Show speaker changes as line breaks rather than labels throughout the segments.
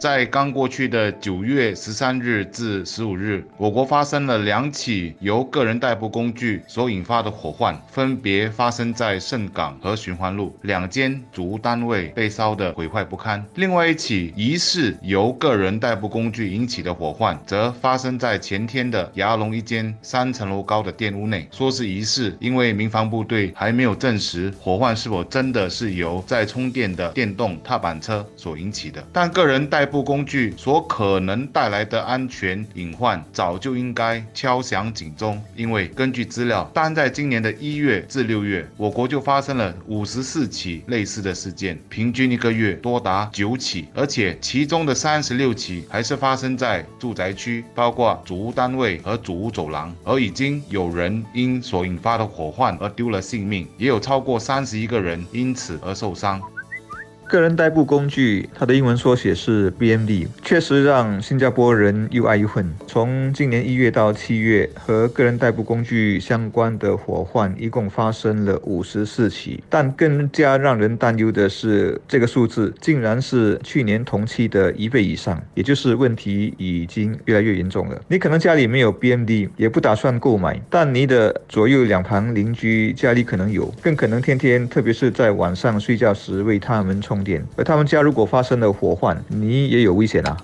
在刚过去的九月十三日至十五日，我国发生了两起由个人代步工具所引发的火患，分别发生在盛港和循环路两间主屋单位被烧得毁坏不堪。另外一起疑似由个人代步工具引起的火患，则发生在前天的牙龙一间三层楼高的店屋内。说是疑似，因为民防部队还没有证实火患是否真的是由在充电的电动踏板车所引起的，但个人代部工具所可能带来的安全隐患，早就应该敲响警钟。因为根据资料，单在今年的一月至六月，我国就发生了五十四起类似的事件，平均一个月多达九起，而且其中的三十六起还是发生在住宅区，包括主屋单位和主屋走廊，而已经有人因所引发的火患而丢了性命，也有超过三十一个人因此而受伤。
个人代步工具，它的英文缩写是 BMD，确实让新加坡人又爱又恨。从今年一月到七月，和个人代步工具相关的火患一共发生了五十四起。但更加让人担忧的是，这个数字竟然是去年同期的一倍以上，也就是问题已经越来越严重了。你可能家里没有 BMD，也不打算购买，但你的左右两旁邻居家里可能有，更可能天天，特别是在晚上睡觉时为他们充。而他们家如果发生了火患，你也有危险啊。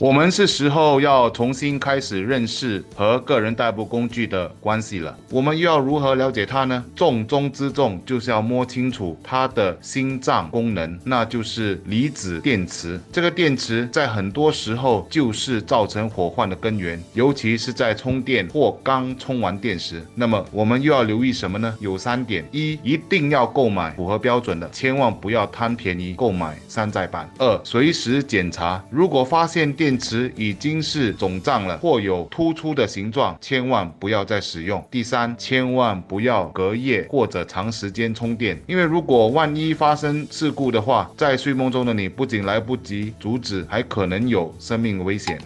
我们是时候要重新开始认识和个人代步工具的关系了。我们又要如何了解它呢？重中之重就是要摸清楚它的心脏功能，那就是离子电池。这个电池在很多时候就是造成火患的根源，尤其是在充电或刚充完电时。那么我们又要留意什么呢？有三点：一，一定要购买符合标准的，千万不要贪便宜购买山寨版；二，随时检查，如果发现电电池已经是肿胀了，或有突出的形状，千万不要再使用。第三，千万不要隔夜或者长时间充电，因为如果万一发生事故的话，在睡梦中的你不仅来不及阻止，还可能有生命危险。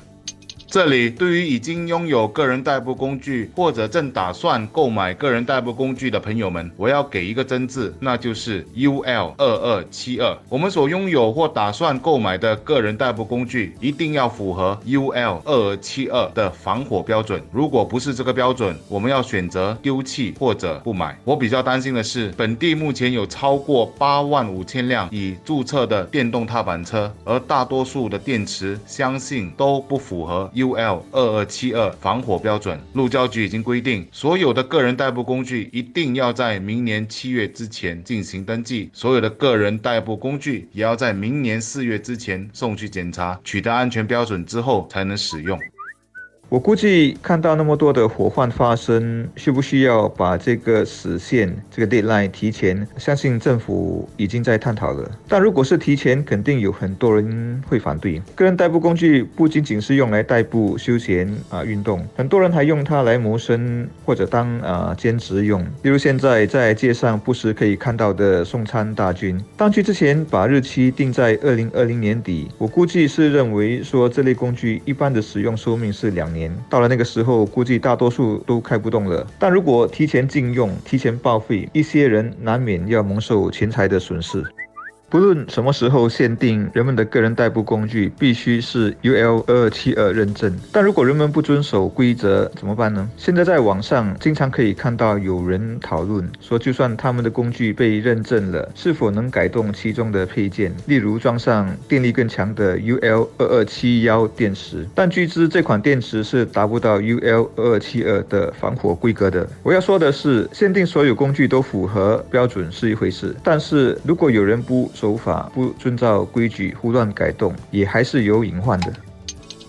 这里对于已经拥有个人代步工具或者正打算购买个人代步工具的朋友们，我要给一个真字，那就是 UL 二二七二。我们所拥有或打算购买的个人代步工具一定要符合 UL 二二七二的防火标准。如果不是这个标准，我们要选择丢弃或者不买。我比较担心的是，本地目前有超过八万五千辆已注册的电动踏板车，而大多数的电池相信都不符合。UL 二二七二防火标准，路交局已经规定，所有的个人代步工具一定要在明年七月之前进行登记，所有的个人代步工具也要在明年四月之前送去检查，取得安全标准之后才能使用。
我估计看到那么多的火患发生，需不需要把这个死线这个 deadline 提前？相信政府已经在探讨了。但如果是提前，肯定有很多人会反对。个人代步工具不仅仅是用来代步、休闲啊、运动，很多人还用它来谋生或者当啊兼职用。例如现在在街上不时可以看到的送餐大军，当局之前把日期定在二零二零年底，我估计是认为说这类工具一般的使用寿命是两年。到了那个时候，估计大多数都开不动了。但如果提前禁用、提前报废，一些人难免要蒙受钱财的损失。不论什么时候限定，人们的个人代步工具必须是 UL 二二七二认证。但如果人们不遵守规则怎么办呢？现在在网上经常可以看到有人讨论说，就算他们的工具被认证了，是否能改动其中的配件，例如装上电力更强的 UL 二二七幺电池？但据知这款电池是达不到 UL 二二七二的防火规格的。我要说的是，限定所有工具都符合标准是一回事，但是如果有人不手法不遵照规矩胡乱改动，也还是有隐患的。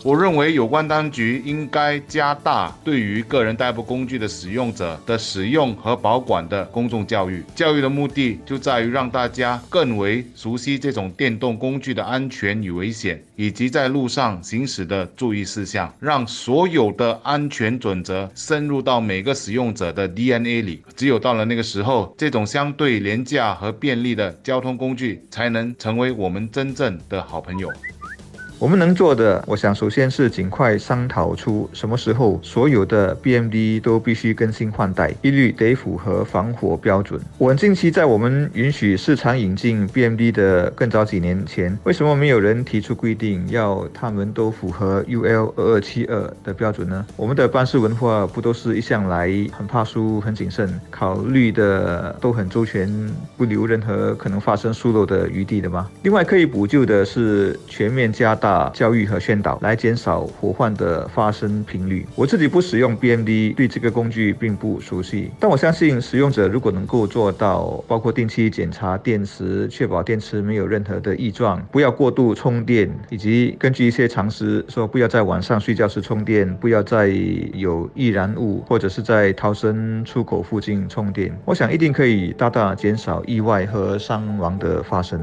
我认为有关当局应该加大对于个人代步工具的使用者的使用和保管的公众教育。教育的目的就在于让大家更为熟悉这种电动工具的安全与危险，以及在路上行驶的注意事项，让所有的安全准则深入到每个使用者的 DNA 里。只有到了那个时候，这种相对廉价和便利的交通工具才能成为我们真正的好朋友。
我们能做的，我想首先是尽快商讨出什么时候所有的 BMD 都必须更新换代，一律得符合防火标准。我近期在我们允许市场引进 BMD 的更早几年前，为什么没有人提出规定要他们都符合 UL 二二七二的标准呢？我们的办事文化不都是一向来很怕输、很谨慎，考虑的都很周全，不留任何可能发生疏漏的余地的吗？另外可以补救的是全面加大啊教育和宣导，来减少火患的发生频率。我自己不使用 BMD，对这个工具并不熟悉，但我相信使用者如果能够做到，包括定期检查电池，确保电池没有任何的异状，不要过度充电，以及根据一些常识说，不要在晚上睡觉时充电，不要在有易燃物或者是在逃生出口附近充电，我想一定可以大大减少意外和伤亡的发生。